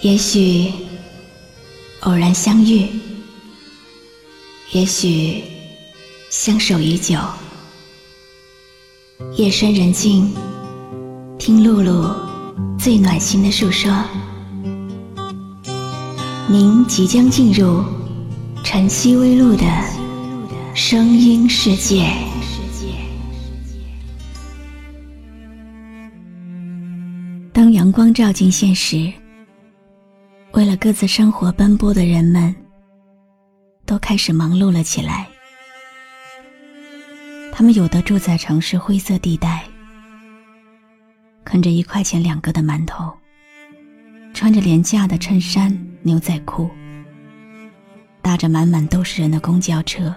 也许偶然相遇，也许相守已久。夜深人静，听露露最暖心的诉说。您即将进入晨曦微露的声音世界。当阳光照进现实。各自生活奔波的人们，都开始忙碌了起来。他们有的住在城市灰色地带，啃着一块钱两个的馒头，穿着廉价的衬衫、牛仔裤，搭着满满都是人的公交车，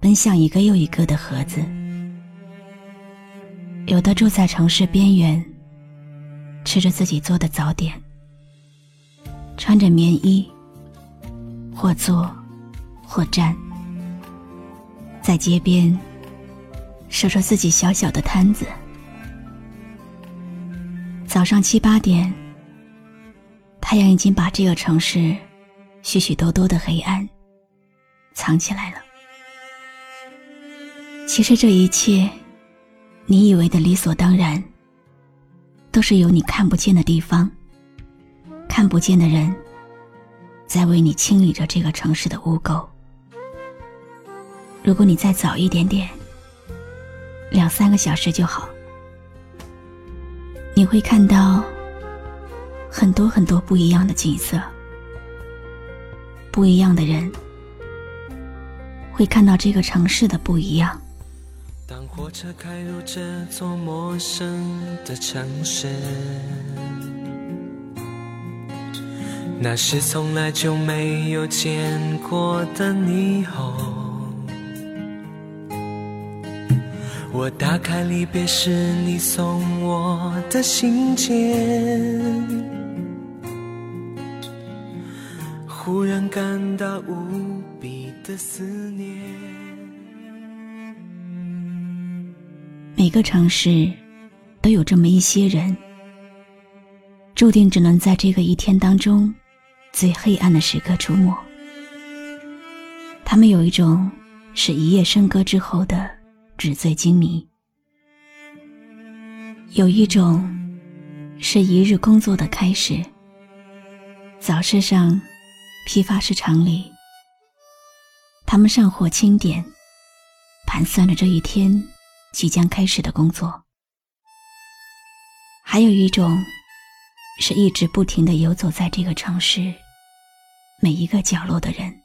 奔向一个又一个的盒子。有的住在城市边缘，吃着自己做的早点。穿着棉衣，或坐，或站，在街边守着自己小小的摊子。早上七八点，太阳已经把这个城市许许多多的黑暗藏起来了。其实这一切，你以为的理所当然，都是有你看不见的地方。看不见的人，在为你清理着这个城市的污垢。如果你再早一点点，两三个小时就好，你会看到很多很多不一样的景色，不一样的人，会看到这个城市的不一样。当火车开入这座陌生的城市。那是从来就没有见过的霓虹。我打开离别时你送我的信件，忽然感到无比的思念。每个城市都有这么一些人，注定只能在这个一天当中。最黑暗的时刻出没，他们有一种是一夜笙歌之后的纸醉金迷，有一种是一日工作的开始。早市上，批发市场里，他们上货清点，盘算着这一天即将开始的工作。还有一种，是一直不停的游走在这个城市。每一个角落的人，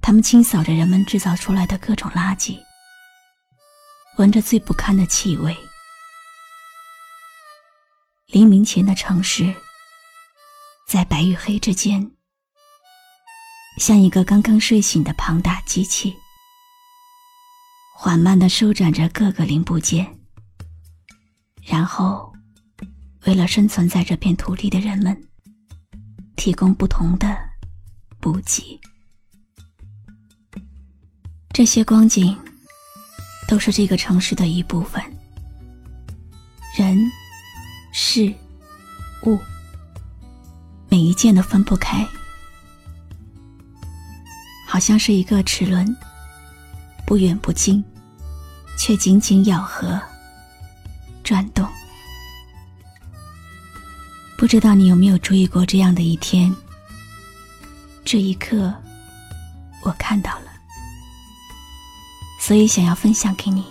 他们清扫着人们制造出来的各种垃圾，闻着最不堪的气味。黎明前的城市，在白与黑之间，像一个刚刚睡醒的庞大机器，缓慢的收展着各个零部件，然后，为了生存在这片土地的人们。提供不同的补给，这些光景都是这个城市的一部分。人、事、物，每一件都分不开，好像是一个齿轮，不远不近，却紧紧咬合、转动。不知道你有没有注意过这样的一天？这一刻，我看到了，所以想要分享给你。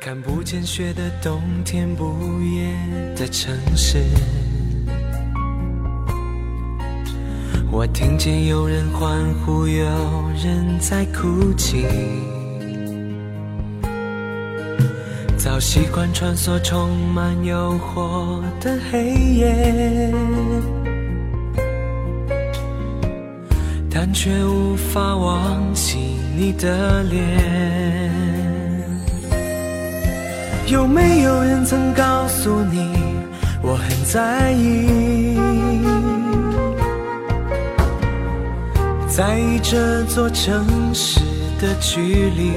看不见雪的冬天，不夜的城市，我听见有人欢呼，有人在哭泣。早习惯穿梭充满诱惑的黑夜，但却无法忘记你的脸。有没有人曾告诉你，我很在意，在意这座城市的距离？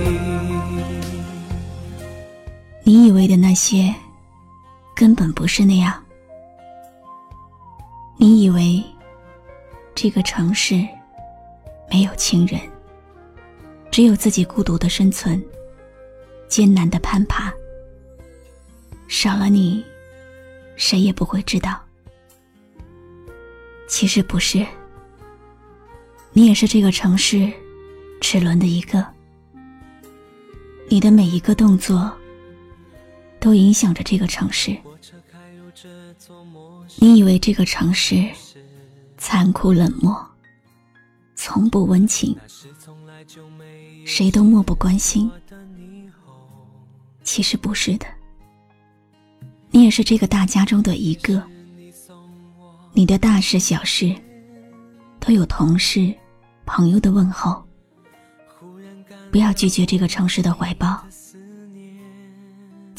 你以为的那些，根本不是那样。你以为这个城市没有亲人，只有自己孤独的生存，艰难的攀爬。少了你，谁也不会知道。其实不是，你也是这个城市齿轮的一个。你的每一个动作，都影响着这个城市。你以为这个城市残酷冷漠，从不温情，谁都漠不关心。其实不是的，你也是这个大家中的一个。你的大事小事，都有同事、朋友的问候。不要拒绝这个城市的怀抱。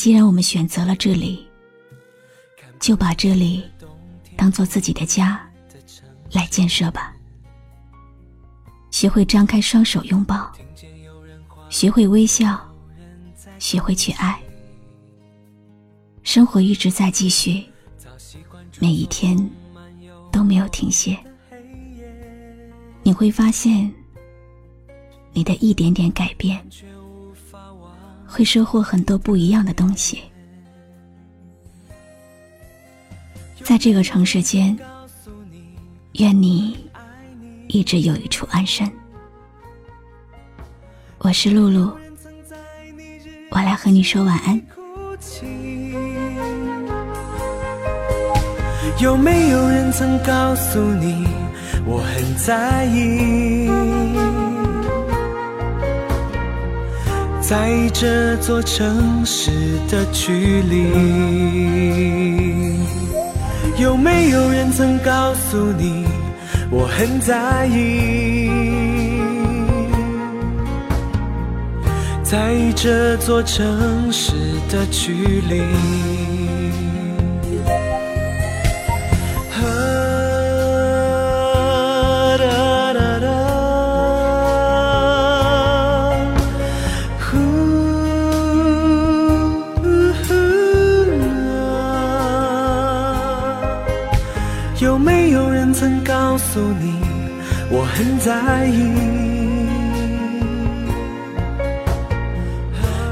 既然我们选择了这里，就把这里当做自己的家来建设吧。学会张开双手拥抱，学会微笑，学会去爱。生活一直在继续，每一天都没有停歇。你会发现。你的一点点改变，会收获很多不一样的东西。在这个城市间，愿你一直有一处安身。我是露露，我来和你说晚安。有没有人曾告诉你，我很在意？在这座城市的距离，有没有人曾告诉你我很在意？在这座城市的距离。有人曾告诉你，我很在意？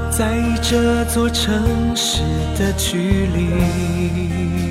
在意这座城市的距离。